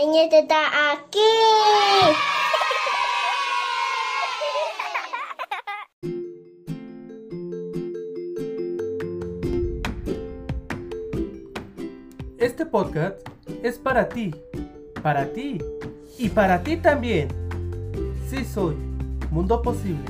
Niña está aquí. Este podcast es para ti, para ti y para ti también. Sí soy, Mundo Posible.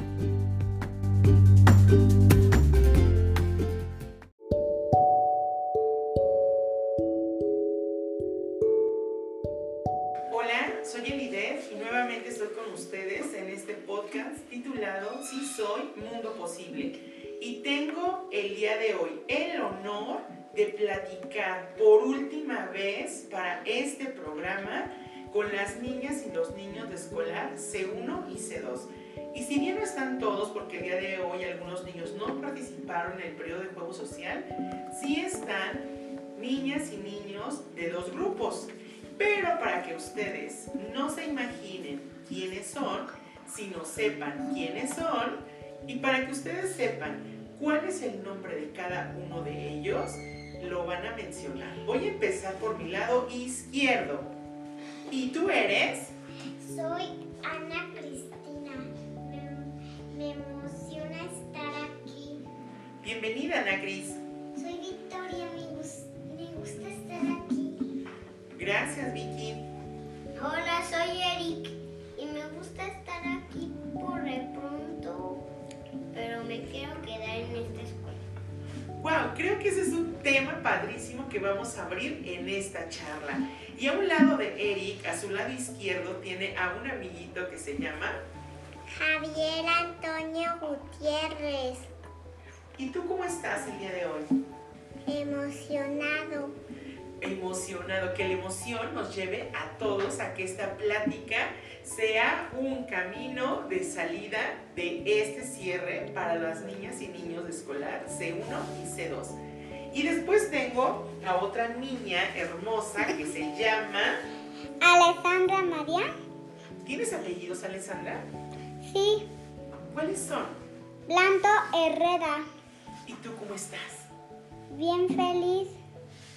El honor de platicar por última vez para este programa con las niñas y los niños de escolar C1 y C2. Y si bien no están todos, porque el día de hoy algunos niños no participaron en el periodo de juego social, sí están niñas y niños de dos grupos. Pero para que ustedes no se imaginen quiénes son, sino sepan quiénes son, y para que ustedes sepan cuál es el nombre de cada uno de ellos, lo van a mencionar. Voy a empezar por mi lado izquierdo. ¿Y tú eres? Soy Ana Cristina. Me, me emociona estar aquí. Bienvenida, Ana Cris. Soy Victoria. Me, me gusta estar aquí. Gracias, Vicky. Hola, soy Eric. Y me gusta estar aquí por de pronto. Pero me quiero quedar en esta escuela. Wow, creo que ese es un tema padrísimo que vamos a abrir en esta charla. Y a un lado de Eric, a su lado izquierdo, tiene a un amiguito que se llama. Javier Antonio Gutiérrez. ¿Y tú cómo estás el día de hoy? Emocionado. emocionado, que la emoción nos lleve a todos a que esta plática sea un camino de salida de este cierre para las niñas y niños de escolar C1 y C2. Y después tengo a otra niña hermosa que se llama... Alejandra María. ¿Tienes apellidos, Alessandra? Sí. ¿Cuáles son? Blanco Herrera. ¿Y tú cómo estás? Bien feliz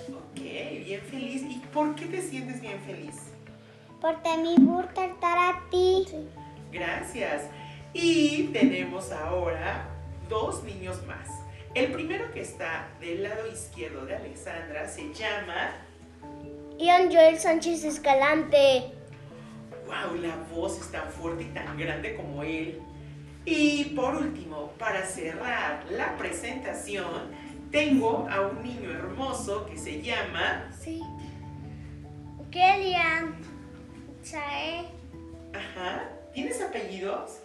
Ok, bien feliz. ¿Y por qué te sientes bien feliz? Porque me gusta estar a ti. Gracias. Y tenemos ahora dos niños más. El primero que está del lado izquierdo de Alexandra se llama... Ian Joel Sánchez Escalante. ¡Wow! La voz es tan fuerte y tan grande como él. Y por último, para cerrar la presentación, tengo a un niño hermoso que se llama... Sí. Kelian. Sae. Ajá. ¿Tienes apellidos?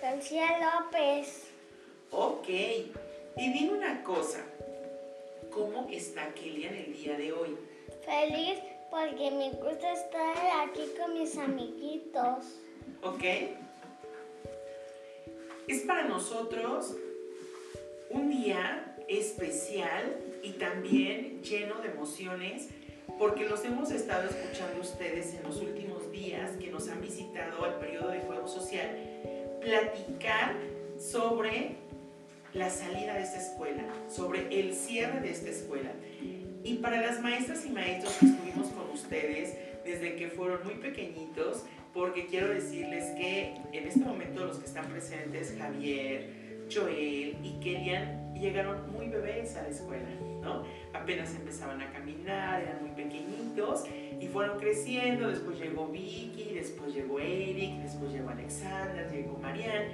García López. Ok. Y dime una cosa. ¿Cómo está Kelian el día de hoy? Feliz porque me gusta estar aquí con mis amiguitos. ¿Ok? Es para nosotros un día especial y también lleno de emociones porque los hemos estado escuchando ustedes en los últimos días que nos han visitado al periodo de juego social platicar sobre la salida de esta escuela, sobre el cierre de esta escuela. Y para las maestras y maestros que estuvimos con ustedes desde que fueron muy pequeñitos, porque quiero decirles que en este momento los que están presentes, Javier, Joel y Kelian, llegaron muy bebés a la escuela, ¿no? Apenas empezaban a caminar, eran muy pequeñitos y fueron creciendo, después llegó Vicky, después llegó Eric, después llegó Alexander, llegó Marian.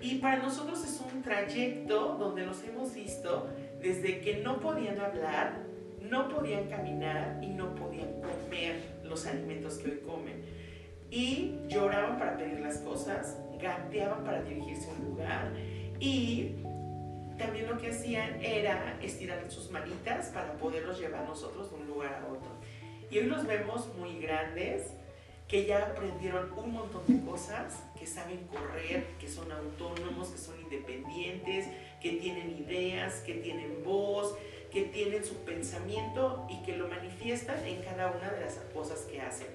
Y para nosotros es un trayecto donde los hemos visto desde que no podían hablar, no podían caminar y no podían comer los alimentos que hoy comen. Y lloraban para pedir las cosas, gateaban para dirigirse a un lugar y también lo que hacían era estirar sus manitas para poderlos llevar nosotros de un lugar a otro. Y hoy los vemos muy grandes, que ya aprendieron un montón de cosas, que saben correr, que son autónomos, que son independientes, que tienen ideas, que tienen voz, que tienen su pensamiento y que lo manifiestan en cada una de las cosas que hacen.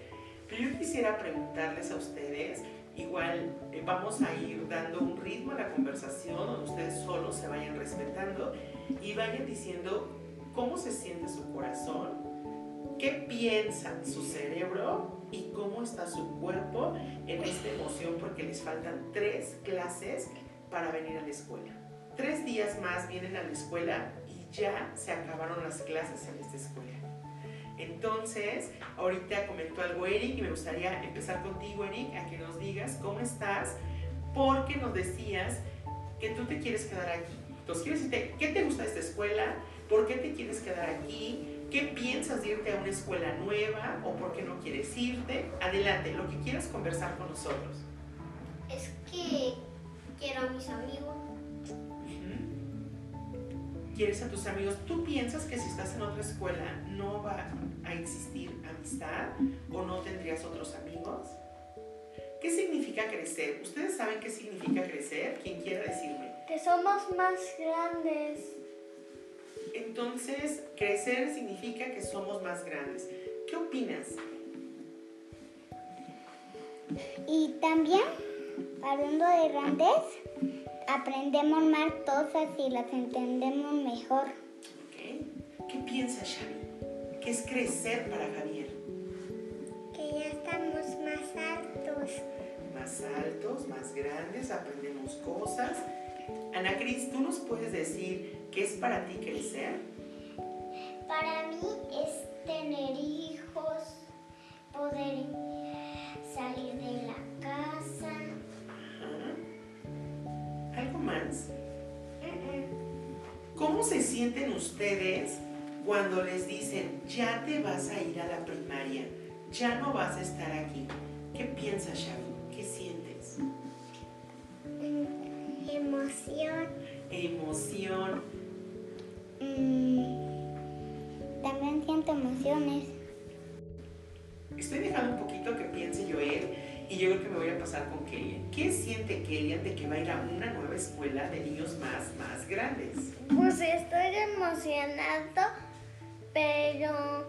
Pero yo quisiera preguntarles a ustedes, igual eh, vamos a ir dando un ritmo a la conversación donde ustedes solos se vayan respetando y vayan diciendo cómo se siente su corazón, qué piensa su cerebro y cómo está su cuerpo en esta emoción porque les faltan tres clases para venir a la escuela. Tres días más vienen a la escuela y ya se acabaron las clases en esta escuela. Entonces, ahorita comentó algo Eric y me gustaría empezar contigo, Eric, a que nos digas cómo estás, porque nos decías que tú te quieres quedar aquí. Entonces, quiero decirte, ¿qué te gusta de esta escuela? ¿Por qué te quieres quedar aquí? ¿Qué piensas irte a una escuela nueva o por qué no quieres irte? Adelante, lo que quieras conversar con nosotros. Es que quiero a mis amigos. Quieres a tus amigos. ¿Tú piensas que si estás en otra escuela no va a existir amistad o no tendrías otros amigos? ¿Qué significa crecer? ¿Ustedes saben qué significa crecer? ¿Quién quiera decirme? Que somos más grandes. Entonces, crecer significa que somos más grandes. ¿Qué opinas? Y también, hablando de grandes, aprendemos más cosas y las entendemos mejor. ¿Qué piensas, Xavi? ¿Qué es crecer para Javier? Que ya estamos más altos. Más altos, más grandes, aprendemos cosas. Ana Cris, ¿tú nos puedes decir qué es para ti crecer? Para mí es tener hijos, poder salir de la casa. ¿Cómo se sienten ustedes cuando les dicen, ya te vas a ir a la primaria, ya no vas a estar aquí? ¿Qué piensas, Xavi? ¿Qué sientes? Emoción. Emoción. Mm, también siento emociones. Estoy dejando un Joel y yo creo que me voy a pasar con Kellyan. ¿Qué siente Kellyan de que va a ir a una nueva escuela de niños más, más grandes? Pues estoy emocionado, pero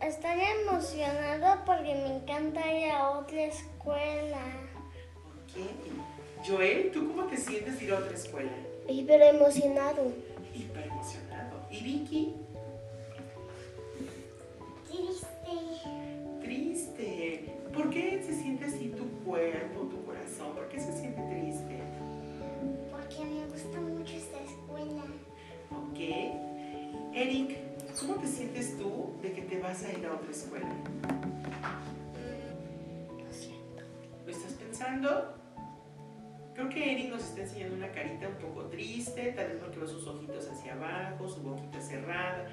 estoy emocionado porque me encanta ir a otra escuela. Ok. Joel, ¿tú cómo te sientes de ir a otra escuela? Hiper emocionado. Hiper emocionado. ¿Y Vicky? Ok. Eric, ¿cómo te sientes tú de que te vas a ir a otra escuela? Lo siento. ¿Lo estás pensando? Creo que Eric nos está enseñando una carita un poco triste, tal vez porque ve sus ojitos hacia abajo, su boquita cerrada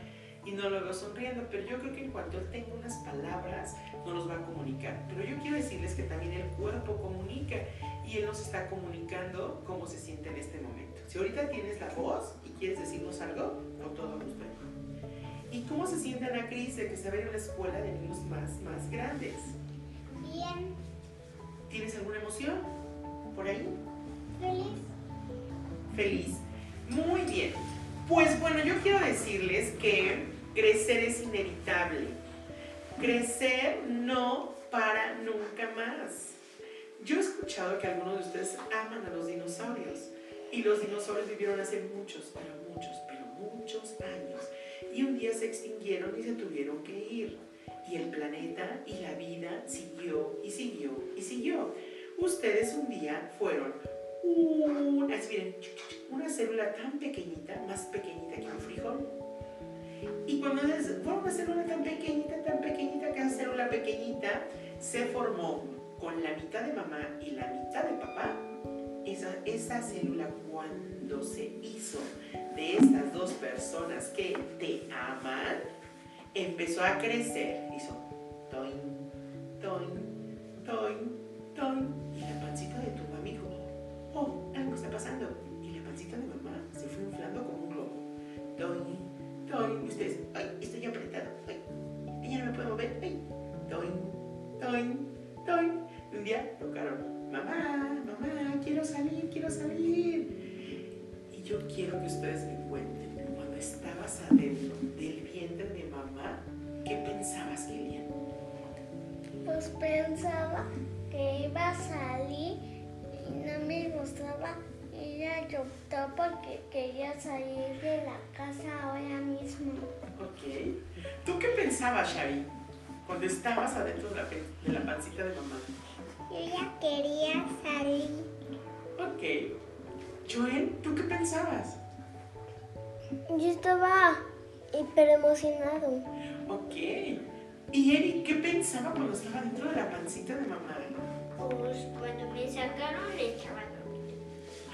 y no lo veo sonriendo, pero yo creo que en cuanto él tenga unas palabras, nos los va a comunicar. Pero yo quiero decirles que también el cuerpo comunica y él nos está comunicando cómo se siente en este momento. Si ahorita tienes la voz y quieres decirnos algo, con todo gusto. ¿Y cómo se siente Ana Cris de que se va a ir a una escuela de niños más, más grandes? Bien. ¿Tienes alguna emoción por ahí? Feliz. Feliz. Muy bien. Pues bueno, yo quiero decirles que crecer es inevitable. Crecer no para nunca más. Yo he escuchado que algunos de ustedes aman a los dinosaurios y los dinosaurios vivieron hace muchos, pero muchos, pero muchos años. Y un día se extinguieron y se tuvieron que ir. Y el planeta y la vida siguió y siguió y siguió. Ustedes un día fueron una, miren, una célula tan pequeñita, más pequeñita que un frijol. Y cuando fueron una célula tan pequeñita, tan pequeñita, que célula pequeñita se formó con la mitad de mamá y la mitad de papá, esa, célula cuando se hizo de estas dos personas que te aman, empezó a crecer, hizo toin, toin, toin, toin, y la pancita de tu mamá dijo, oh, algo está pasando, y la pancita de mamá se fue inflando como un globo, toin, toin, y ustedes, ay, estoy apretado, ay, y ya no me puedo mover, ay, toin, toin, toin, un día tocaron, mamá, mamá, salir, quiero salir, y yo quiero que ustedes me cuenten, cuando estabas adentro del vientre de mamá, ¿qué pensabas, Kilian? Pues pensaba que iba a salir y no me gustaba ella optó porque quería salir de la casa ahora mismo. Ok. ¿Tú qué pensabas, Xavi, cuando estabas adentro de la, de la pancita de mamá? Yo ya quería salir. Ok. Joel, ¿tú qué pensabas? Yo estaba hiper emocionado. Ok. ¿Y Eric qué pensaba cuando estaba dentro de la pancita de mamá? Pues cuando me sacaron estaba dormido.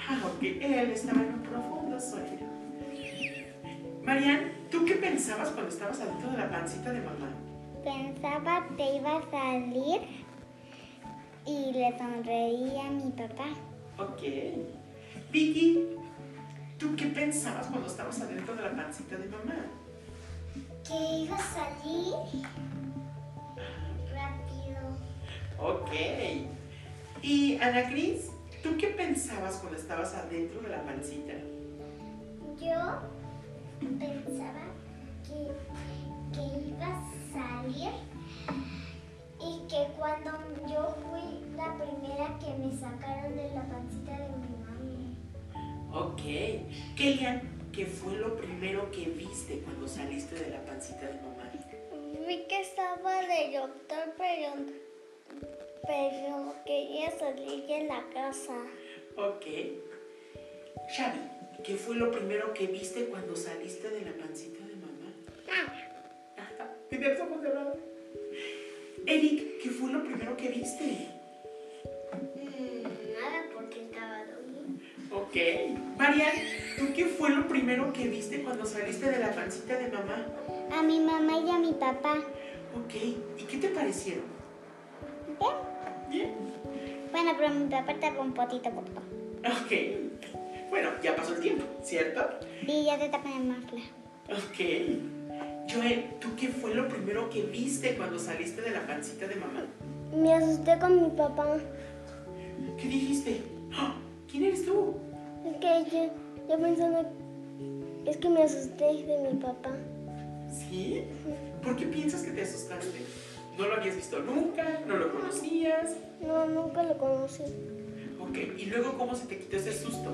Ah, ok. Él estaba en un profundo sueño. Marian, ¿tú qué pensabas cuando estabas adentro de la pancita de mamá? Pensaba que iba a salir y le sonreía a mi papá. Ok. Vicky, ¿tú qué pensabas cuando estabas adentro de la pancita de mamá? Que iba a salir rápido. Ok. Y Ana Cris, ¿tú qué pensabas cuando estabas adentro de la pancita? Yo pensaba Kellyan, ¿qué fue lo primero que viste cuando saliste de la pancita de mamá? Vi que estaba de doctor, pero, pero quería salir de la casa. Ok. Xavi, ¿qué fue lo primero que viste cuando saliste de la pancita de mamá? Nada. ¿Tienes ojos cerrados? Eric, ¿qué fue lo primero que viste? Mm, nada porque estaba dormido. Ok. Marian, ¿tú qué fue lo primero que viste cuando saliste de la pancita de mamá? A mi mamá y a mi papá. Ok. ¿Y qué te parecieron? Bien. Bien. Bueno, pero mi papá estaba un potito poco. Ok. Bueno, ya pasó el tiempo, ¿cierto? Y ya te tapan el mafla. Ok. Joel, ¿tú qué fue lo primero que viste cuando saliste de la pancita de mamá? Me asusté con mi papá. ¿Qué dijiste? ¡Ah! ¿Quién eres tú? Es que yo, yo pensaba, es que me asusté de mi papá. ¿Sí? ¿Por qué piensas que te asustaste? ¿No lo habías visto nunca? ¿No lo conocías? No, nunca lo conocí. Ok, ¿y luego cómo se te quitó ese susto?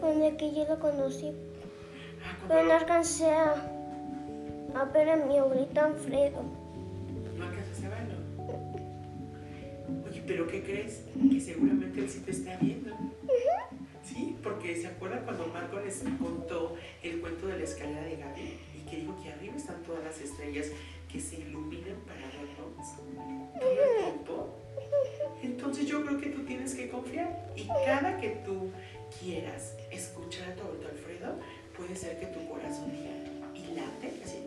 Cuando que yo lo conocí, Ah, pero no alcancé a, a ver a mi abuelito Alfredo. ¿Pero qué crees? Que seguramente él sí te está viendo. Sí, porque ¿se acuerdan cuando Marco les contó el cuento de la escalera de Gaby? Y que dijo que arriba están todas las estrellas que se iluminan para vernos todo el tiempo. Entonces yo creo que tú tienes que confiar. Y cada que tú quieras escuchar a tu abuelo Alfredo, puede ser que tu corazón diga y late así.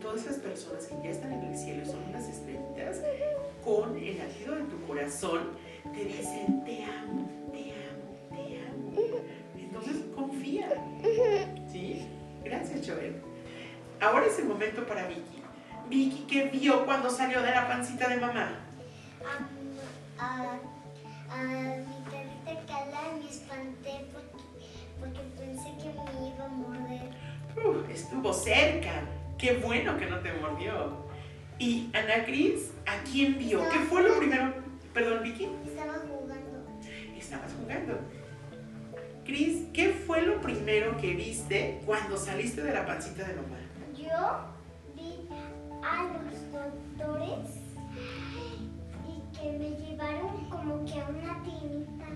Todas esas personas que ya están en el cielo son unas estrellitas con el latido de tu corazón te dicen te amo, te amo, te amo. Entonces confía. ¿Sí? Gracias, Joel. Ahora es el momento para Vicky. Vicky, ¿qué vio cuando salió de la pancita de mamá? A, a, a mi perrita Cala me espanté porque, porque pensé que me iba a morder. Uh, estuvo cerca. Qué bueno que no te mordió. Y Ana Cris, ¿a quién vio? ¿Qué fue lo primero? Perdón, Vicky. Estaba jugando. Estabas jugando. Cris, ¿qué fue lo primero que viste cuando saliste de la pancita de mamá? Yo vi a los doctores y que me llevaron como que a una tinita.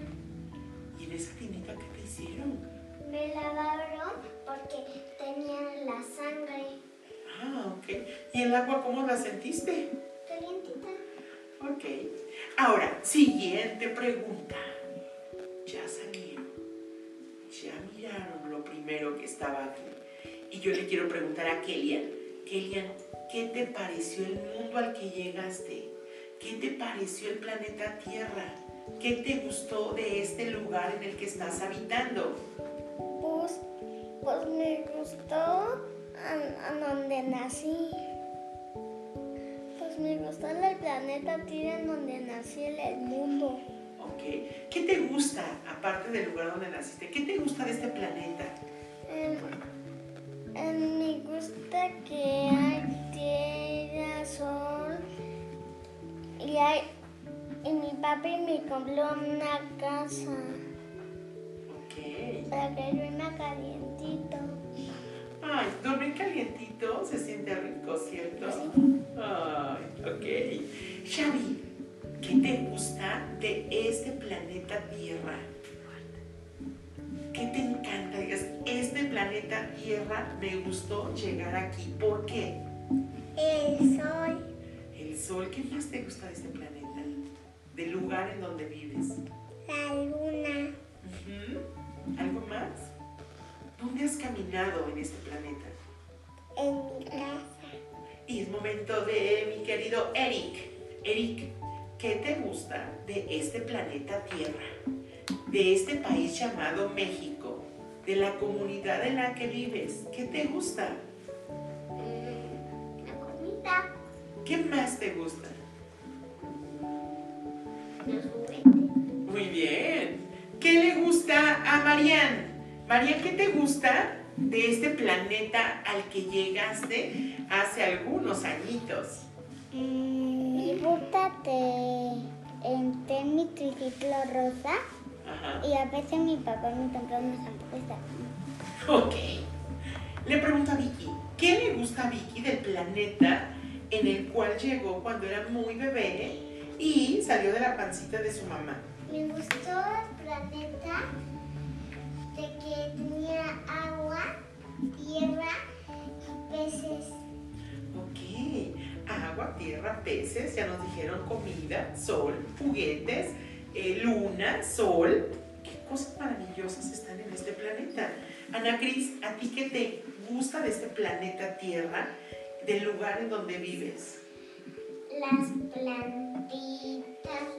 ¿Y en esa tinita qué te hicieron? Me lavaron porque tenían la sangre Ah, ok. ¿Y el agua cómo la sentiste? calientita. Ok. Ahora, siguiente pregunta. Ya salieron. Ya miraron lo primero que estaba aquí. Y yo le quiero preguntar a Kellyan. Kellyan, ¿qué te pareció el mundo al que llegaste? ¿Qué te pareció el planeta Tierra? ¿Qué te gustó de este lugar en el que estás habitando? Pues, pues me gustó a, a donde nací. Pues me gustó el planeta Tierra en donde nací el mundo. Ok. ¿Qué te gusta, aparte del lugar donde naciste? ¿Qué te gusta de este planeta? Em, me gusta que hay tierra, sol y hay y mi papi me compró una casa Ok. para que duerma calientito. Ay, dormir calientito se siente rico, ¿cierto? Ay, ok. Xavi, ¿qué te gusta de este planeta Tierra? ¿Qué te encanta? Digas, este planeta Tierra me gustó llegar aquí. ¿Por qué? El sol, El sol, ¿qué más te gusta de este planeta? Del lugar en donde vives. la luna. ¿Algo más? ¿Dónde has caminado en este planeta? en mi casa. Y es momento de mi querido Eric. Eric, ¿qué te gusta de este planeta Tierra? De este país llamado México, de la comunidad en la que vives. ¿Qué te gusta? Mm, La comida, ¿Qué más te gusta? los juguetes. Muy bien. ¿Qué le gusta a Marian? Marian, ¿qué te gusta de este planeta al que llegaste hace algunos añitos? Mm, Me gusta que entré en mi triciclo rosa Ajá. y a veces mi papá me compró unas hamburguesas. Ok. Le pregunto a Vicky, ¿qué le gusta a Vicky del planeta en el cual llegó cuando era muy bebé y salió de la pancita de su mamá? Me gustó el planeta que tenía agua, tierra y peces. Ok. Agua, tierra, peces, ya nos dijeron comida, sol, juguetes, eh, luna, sol. ¿Qué cosas maravillosas están en este planeta? Ana Cris, ¿a ti qué te gusta de este planeta Tierra, del lugar en donde vives? Las plantitas,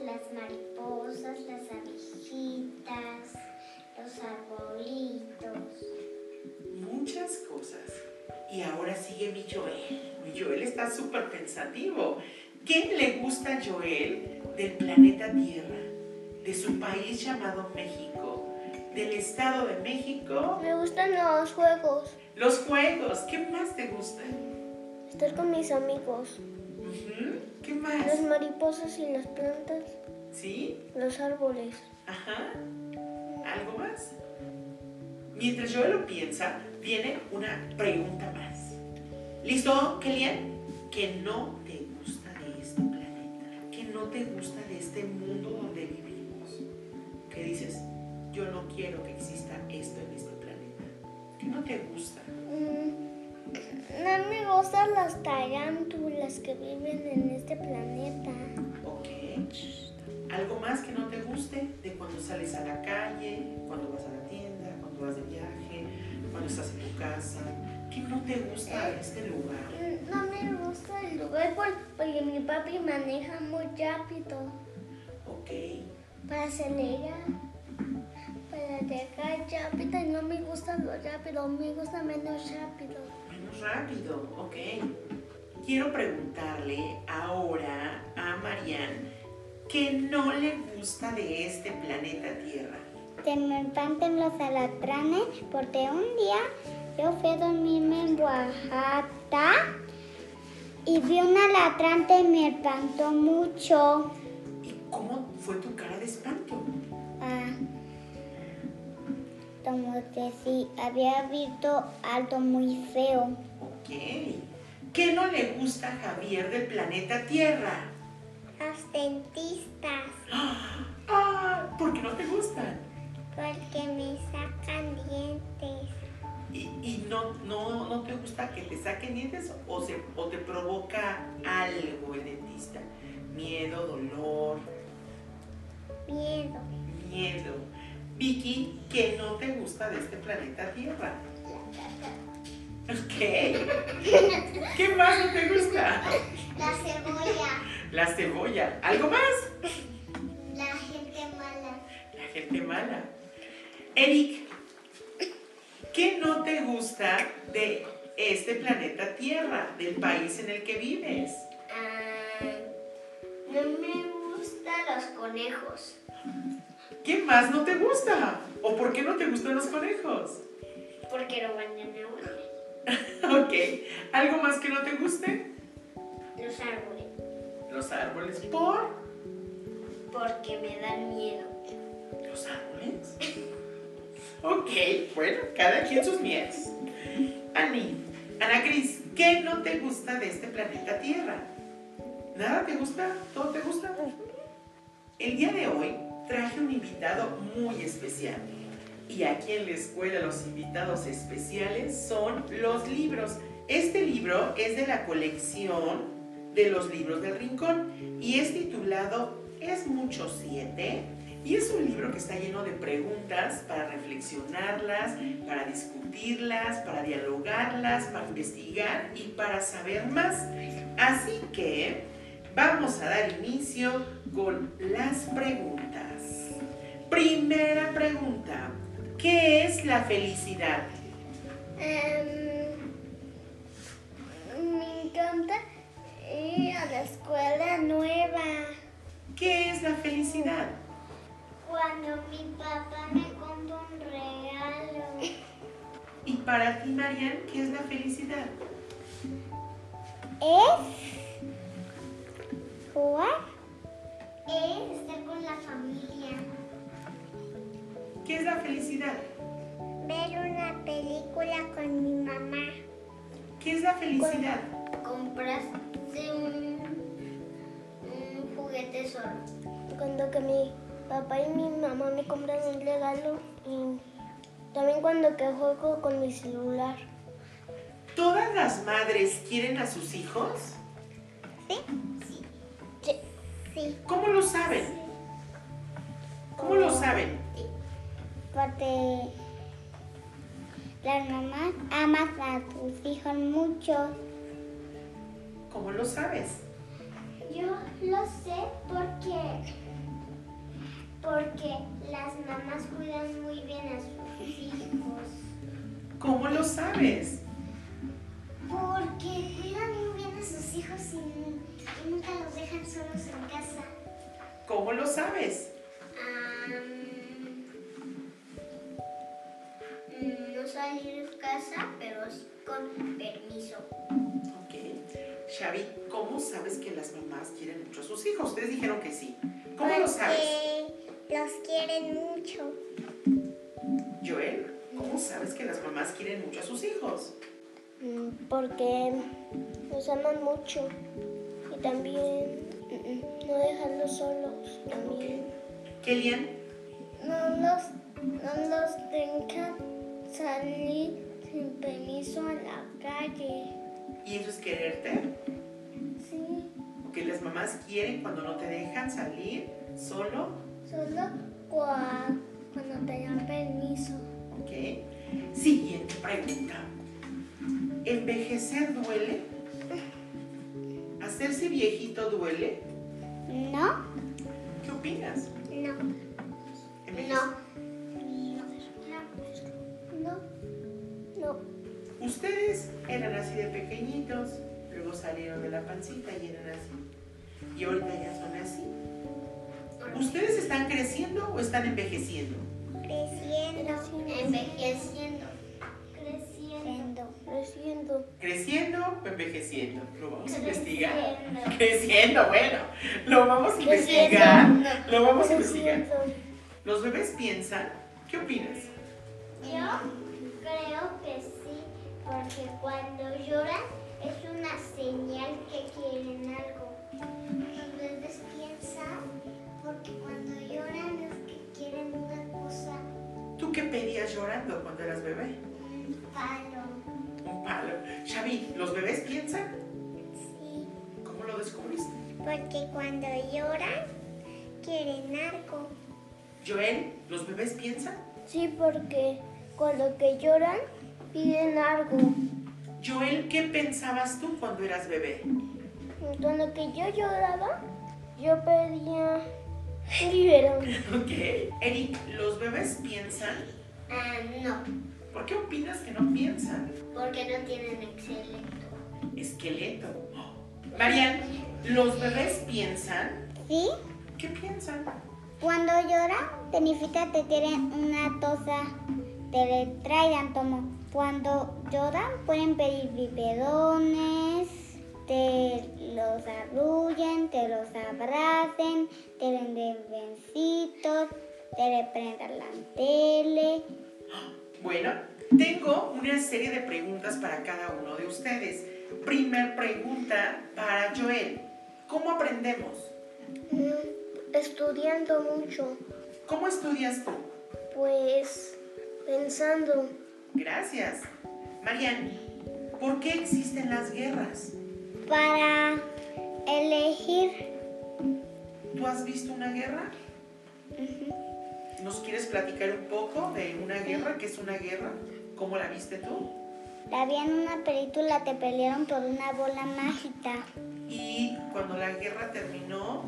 las mariposas, las abejitas, los arbolitos. muchas cosas. Y ahora sigue mi Joel. Mi Joel está súper pensativo. ¿Qué le gusta a Joel del planeta Tierra? De su país llamado México. Del Estado de México. Me gustan los juegos, Los juegos. ¿Qué más te gustan? estar con mis amigos, ¿Qué las más? mariposas y las plantas, ¿Sí? los árboles. Ajá. Mientras Joel lo piensa, viene una pregunta más. ¿Listo, Kelian? ¿Qué no te gusta de este planeta? ¿Qué no te gusta de este mundo donde vivimos? ¿Qué dices? Yo no quiero que exista esto en este planeta. ¿Qué no te gusta? Mm, No me gustan las tarántulas que viven en este planeta. Ok. ¿Algo más que no te guste de cuando sales a la calle, cuando vas a la tienda, cuando vas de viaje, cuando estás en tu casa? ¿Qué no te gusta de este lugar? Mm, No me gusta el lugar por- porque mi papi maneja muy rápido Ok. para acelerar, para llegar rápido y no me gusta lo rápido, me gusta menos rápido. Menos rápido, ok. Quiero preguntarle ahora a Marianne qué no le gusta de este planeta Tierra. Que me espanten los alacranes porque un día yo fui a dormirme en Oaxaca y vi un alacrante y me espantó mucho. ¿Y cómo fue tu cara de espanto? Ah, como que sí, había visto algo muy feo. Ok. ¿Qué no le gusta a Javier del planeta Tierra? Los dentistas, Ah, ¿por qué no te gustan? Porque me sacan dientes. ¿Y, y no, no, no te gusta que te saquen dientes o, se, o te provoca algo el dentista? Miedo, dolor, Miedo. miedo. Vicky, ¿qué no te gusta de este planeta Tierra? ¿Qué? ¿Qué más no te gusta? La cebolla, La cebolla. ¿Algo más? la gente mala. La gente mala. Eric, ¿qué no te gusta de este planeta Tierra, del país en el que vives? Ah, no me gustan los conejos. ¿Qué más no te gusta? ¿O por qué no te gustan los conejos? Porque no van a agua. Ok. ¿Algo más que no te guste? Los árboles. Los árboles. ¿Por? Porque me dan miedo. ¿Los árboles? Ok, bueno, cada quien sus miedos. Ani, Ana Cris, ¿qué no te gusta de este planeta Tierra? ¿Nada te gusta? ¿Todo te gusta? El día de hoy traje un invitado muy especial. Y aquí en la escuela los invitados especiales son los libros. Este libro es de la colección de los libros del rincón y es titulado Es mucho siete y es un libro que está lleno de preguntas para reflexionarlas, para discutirlas, para dialogarlas, para investigar y para saber más. Así que vamos a dar inicio con las preguntas. Primera pregunta, ¿qué es la felicidad? Em, me encanta ir a la escuela nueva. ¿Qué es la felicidad? Cuando mi papá me compra un regalo. Y para ti, Marian, ¿qué es la felicidad? Es jugar. Es estar con la familia. ¿Qué es la felicidad? Ver una película con mi mamá. ¿Qué es la felicidad? Compraste un, un juguete solo. Cuando que mi papá y mi mamá me compran un regalo y también cuando que juego con mi celular. ¿Todas las madres quieren a sus hijos? Sí. Sí. ¿Cómo lo saben? ¿Cómo lo saben? Porque las mamás aman a sus hijos mucho. ¿Cómo lo sabes? Yo lo sé porque porque las mamás cuidan muy bien a sus hijos. ¿Cómo lo sabes? Porque cuidan muy bien a sus hijos y, y nunca los dejan solos en casa. ¿Cómo lo sabes? Mm, no salir de casa, pero sí con permiso. Ok. Xavi, ¿cómo sabes que las mamás quieren mucho a sus hijos? Ustedes dijeron que sí. ¿Cómo lo sabes? Porque los quieren mucho. Joel, ¿cómo sabes que las mamás quieren mucho a sus hijos? Mm, Porque nos aman mucho y también mm, mm, no dejarlos solos también. Kellyanne, No los, no los dejan salir sin permiso a la calle. ¿y eso es quererte? Sí, Que las mamás quieren cuando no te dejan salir solo. Solo cua- cuando te dan permiso. Ok. Siguiente pregunta. ¿Envejecer duele? ¿Hacerse viejito duele? ¿No? ¿Qué opinas? No. No. No. No, Ustedes eran así de pequeñitos, luego salieron de la pancita y eran así. Y ahorita ya son así. ¿Ustedes están creciendo o están envejeciendo? Creciendo. Envejeciendo. Creciendo. creciendo. ¿Creciendo o envejeciendo? Lo vamos a investigar. Creciendo. Creciendo, bueno. Lo vamos a investigar. Lo vamos a investigar. ¿Los bebés piensan? ¿Qué opinas? Yo creo que sí, porque cuando lloran es una señal que quieren algo. Los bebés piensan cuando lloran es que quieren una cosa, ¿Tú qué pedías llorando cuando eras bebé? un palo. Un palo. Xavi, ¿los bebés piensan? Sí, ¿Cómo lo descubriste? porque cuando lloran quieren algo. Joel, ¿los bebés piensan? Sí, porque cuando que lloran piden algo. Joel, ¿qué pensabas tú cuando eras bebé? Cuando que yo lloraba, yo pedía biberón. Ok. Eric, ¿los bebés piensan? Ah, no, ¿Por qué opinas que no piensan? porque no tienen esqueleto. Esqueleto. Marian, ¿los bebés piensan? ¿Sí? ¿Qué piensan? Cuando lloran, significa que tienen una tosa, te le traigan tomo. Cuando lloran, pueden pedir biberones te los arrullen, te los abracen, te den besitos, te reprendan la tele. Bueno, tengo una serie de preguntas para cada uno de ustedes. Primer pregunta para Joel. ¿Cómo aprendemos? Mm, Estudiando mucho, ¿Cómo estudias tú? pues pensando, Gracias. Marian, ¿por qué existen las guerras? Para elegir, ¿Tú has visto una guerra? ¿Nos quieres platicar un poco de una guerra? ¿Qué es una guerra? ¿Cómo la viste tú? la vi en una película, te pelearon por una bola mágica. Y cuando la guerra terminó,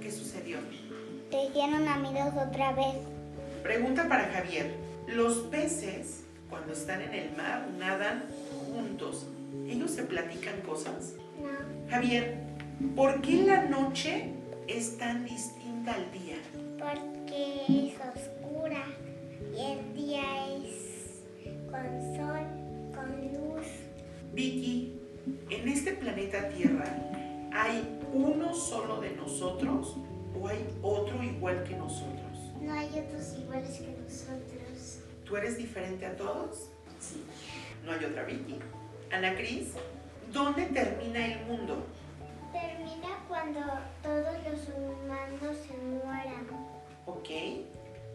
¿qué sucedió? Te hicieron amigos otra vez. Pregunta para Javier. Los peces, cuando están en el mar, nadan juntos. ¿Ellos se platican cosas? No, Javier, ¿por qué la noche es tan distinta al día? porque es oscura y el día es con sol, con luz. Vicky, en este planeta Tierra, ¿hay uno solo de nosotros o hay otro igual que nosotros? No hay otros iguales que nosotros. ¿Tú eres diferente a todos? Sí. No hay otra Vicky. Ana Cris, ¿dónde termina el mundo? Termina cuando todos los humanos se mueran. ¿Ok?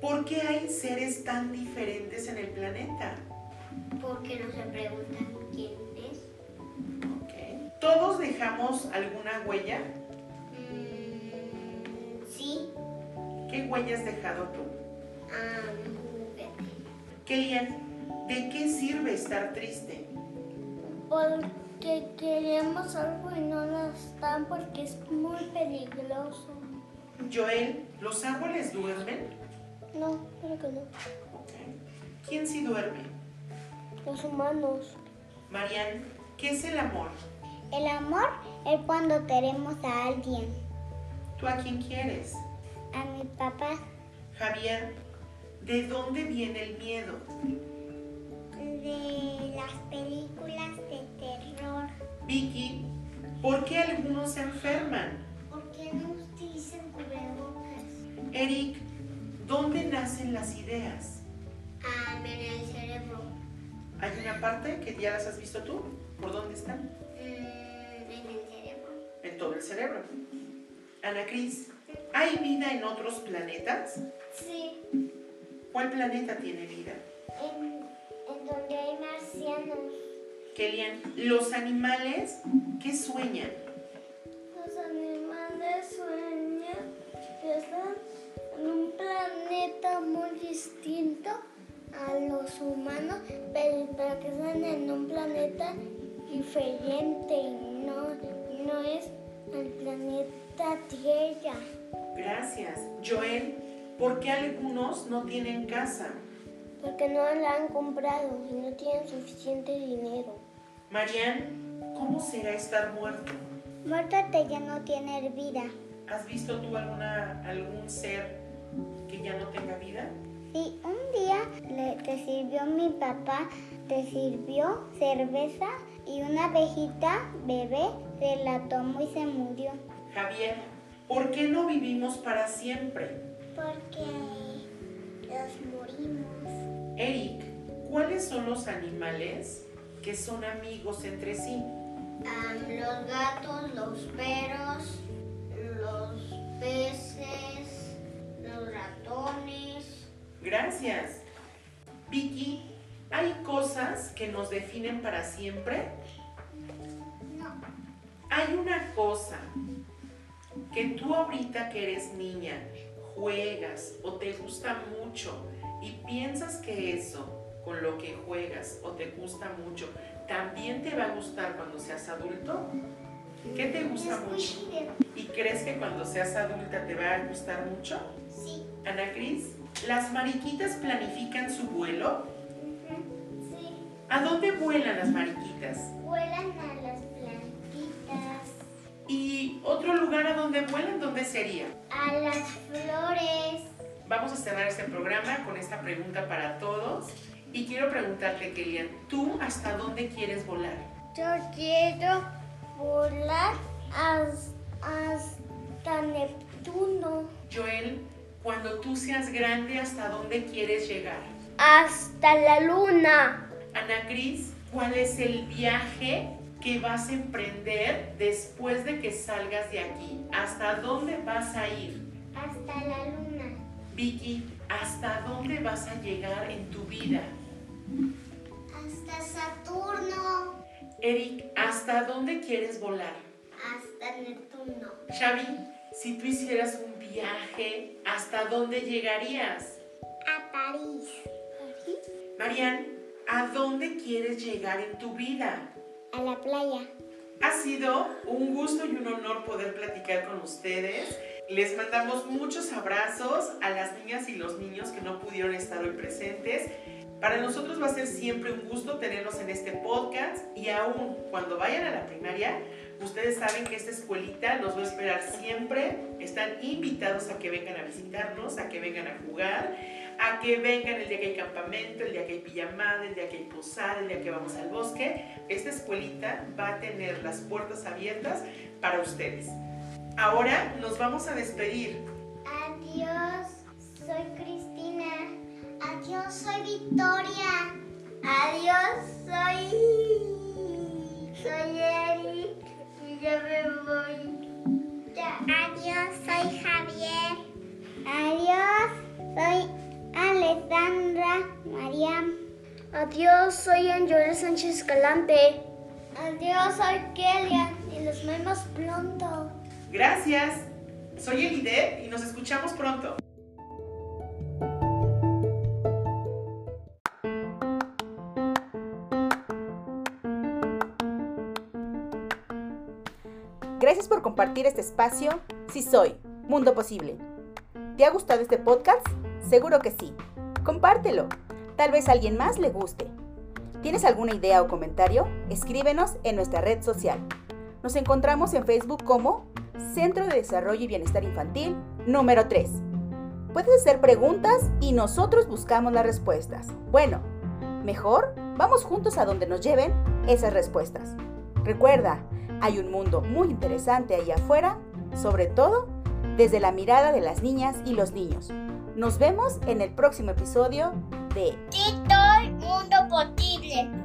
¿Por qué hay seres tan diferentes en el planeta? Porque no se preguntan quién es. ¿Ok? ¿Todos dejamos alguna huella? Mm, sí, ¿Qué huella has dejado tú? ah, un juguete. Kellyan, ¿de qué sirve estar triste? Porque queremos algo y no nos dan porque es muy peligroso. Joel, ¿los árboles duermen? No, creo que no. Ok. ¿Quién sí duerme? Los humanos. Marian, ¿qué es el amor? El amor es cuando queremos a alguien. ¿Tú a quién quieres? A mi papá, Javier, ¿de dónde viene el miedo? De las películas de. Vicky, ¿por qué algunos se enferman? ¿Por qué no utilizan cubrebocas? Eric, ¿dónde nacen las ideas? Ah, en el cerebro. ¿Hay una parte que ya las has visto tú? ¿Por dónde están? Mm, en el cerebro. En todo el cerebro. Ana Cris, ¿hay vida en otros planetas? Sí. ¿Cuál planeta tiene vida? En, en donde hay marcianos. Kellyan, ¿los animales qué sueñan? Los animales sueñan que están en un planeta muy distinto a los humanos, pero, pero que están en un planeta diferente y no, no es el planeta Tierra. Gracias. Joel, ¿por qué algunos no tienen casa? Porque no la han comprado y no tienen suficiente dinero. Marian, ¿cómo será estar muerto? muerto ya no tiene vida. ¿Has visto tú alguna, algún ser que ya no tenga vida? Sí, un día le, te sirvió mi papá, te sirvió cerveza y una abejita bebé se la tomó y se murió. Javier, ¿por qué no vivimos para siempre? Porque los morimos. Eric, ¿cuáles son los animales que son amigos entre sí? Los gatos, los perros, los peces, los ratones. Gracias. Vicky, ¿hay cosas que nos definen para siempre? No. Hay una cosa que tú ahorita que eres niña juegas o te gusta mucho y piensas que eso con lo que juegas o te gusta mucho también te va a gustar cuando seas adulto. ¿Qué te gusta mucho? ¿Y crees que cuando seas adulta te va a gustar mucho? Sí. Ana Cris, ¿las mariquitas planifican su vuelo? Sí. ¿A dónde vuelan las mariquitas? Vuelan a las plantitas. ¿Y otro lugar a donde vuelan? ¿Dónde sería? A las flores. Vamos a cerrar este programa con esta pregunta para todos. Y quiero preguntarte, Kellyan, ¿tú hasta dónde quieres volar? Yo quiero volar hasta Neptuno. Joel, cuando tú seas grande, ¿hasta dónde quieres llegar? Hasta la luna. Ana Cris, ¿cuál es el viaje que vas a emprender después de que salgas de aquí? ¿Hasta dónde vas a ir? Hasta la luna. Vicky, ¿hasta dónde vas a llegar en tu vida? Hasta Saturno. Eric, ¿hasta dónde quieres volar? Hasta Neptuno. Xavi, si tú hicieras un viaje, ¿hasta dónde llegarías? A París. Marian, ¿a dónde quieres llegar en tu vida? A la playa. Ha sido un gusto y un honor poder platicar con ustedes. Les mandamos muchos abrazos a las niñas y los niños que no pudieron estar hoy presentes. Para nosotros va a ser siempre un gusto tenerlos en este podcast y aún cuando vayan a la primaria, ustedes saben que esta escuelita los va a esperar siempre. Están invitados a que vengan a visitarnos, a que vengan a jugar, a que vengan el día que hay campamento, el día que hay pijamada, el día que hay posada, el día que vamos al bosque. Esta escuelita va a tener las puertas abiertas para ustedes. Ahora nos vamos a despedir. Adiós, soy Cristina. Adiós, soy Victoria. Adiós, soy. Soy Eric. Y ya me voy. Ya. Adiós, soy Javier. Adiós, soy Alessandra Mariam. Adiós, soy Angela Sánchez Escalante. Adiós, soy Kelia y nos vemos pronto. Gracias. Soy Elide y nos escuchamos pronto. Compartir este espacio. Sí soy, Mundo Posible. ¿Te ha gustado este podcast? Seguro que sí. Compártelo. Tal vez a alguien más le guste. ¿Tienes alguna idea o comentario? Escríbenos en nuestra red social. Nos encontramos en Facebook como Centro de Desarrollo y Bienestar Infantil número 3. Puedes hacer preguntas y nosotros buscamos las respuestas. Bueno, mejor vamos juntos a donde nos lleven esas respuestas. Recuerda, hay un mundo muy interesante ahí afuera, sobre todo desde la mirada de las niñas y los niños. Nos vemos en el próximo episodio de Tito Mundo Posible.